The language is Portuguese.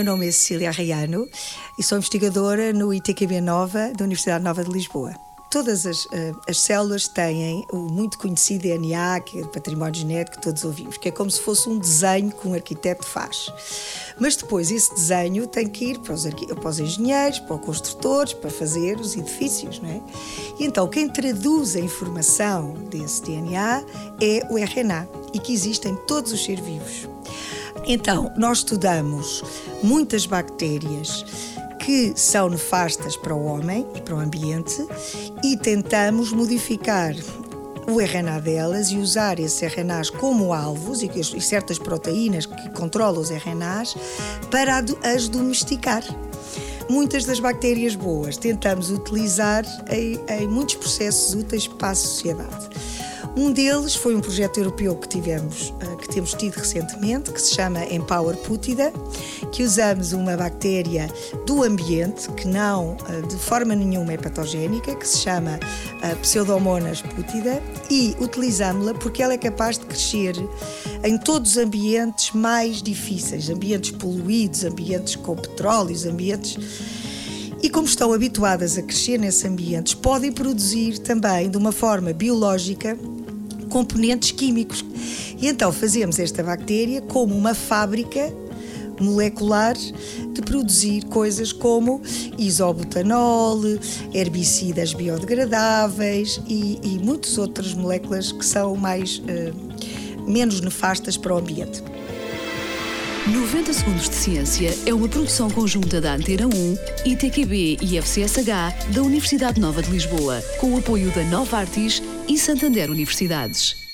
meu nome é Cecília Arraiano e sou investigadora no ITQB Nova da Universidade Nova de Lisboa. Todas as, uh, as células têm o muito conhecido DNA, que é o património genético que todos ouvimos, que é como se fosse um desenho que um arquiteto faz. Mas depois esse desenho tem que ir para os, para os engenheiros, para os construtores, para fazer os edifícios, não é? E então quem traduz a informação desse DNA é o RNA e que existe em todos os seres vivos. Então, nós estudamos muitas bactérias que são nefastas para o homem e para o ambiente e tentamos modificar o RNA delas e usar esses RNAs como alvos e, certas proteínas que controlam os RNAs para as domesticar. Muitas das bactérias boas tentamos utilizar em, em muitos processos úteis para a sociedade. Um deles foi um projeto europeu que tivemos, eh, que temos tido recentemente, que se chama Empower Putida, que usamos uma bactéria do ambiente que não eh, de forma nenhuma é patogénica, que se chama eh, Pseudomonas putida, e utilizámos-la porque ela é capaz de crescer em todos os ambientes mais difíceis, ambientes poluídos, ambientes com petróleos, ambientes e como estão habituadas a crescer nesses ambientes, podem produzir também de uma forma biológica componentes químicos. E então fazemos esta bactéria como uma fábrica molecular de produzir coisas como isobutanol, herbicidas biodegradáveis e, e muitas outras moléculas que são mais uh, menos nefastas para o ambiente. 90 Segundos de Ciência é uma produção conjunta da Antena 1, ITQB e FCSH da Universidade Nova de Lisboa, com o apoio da Nova Artis e Santander Universidades.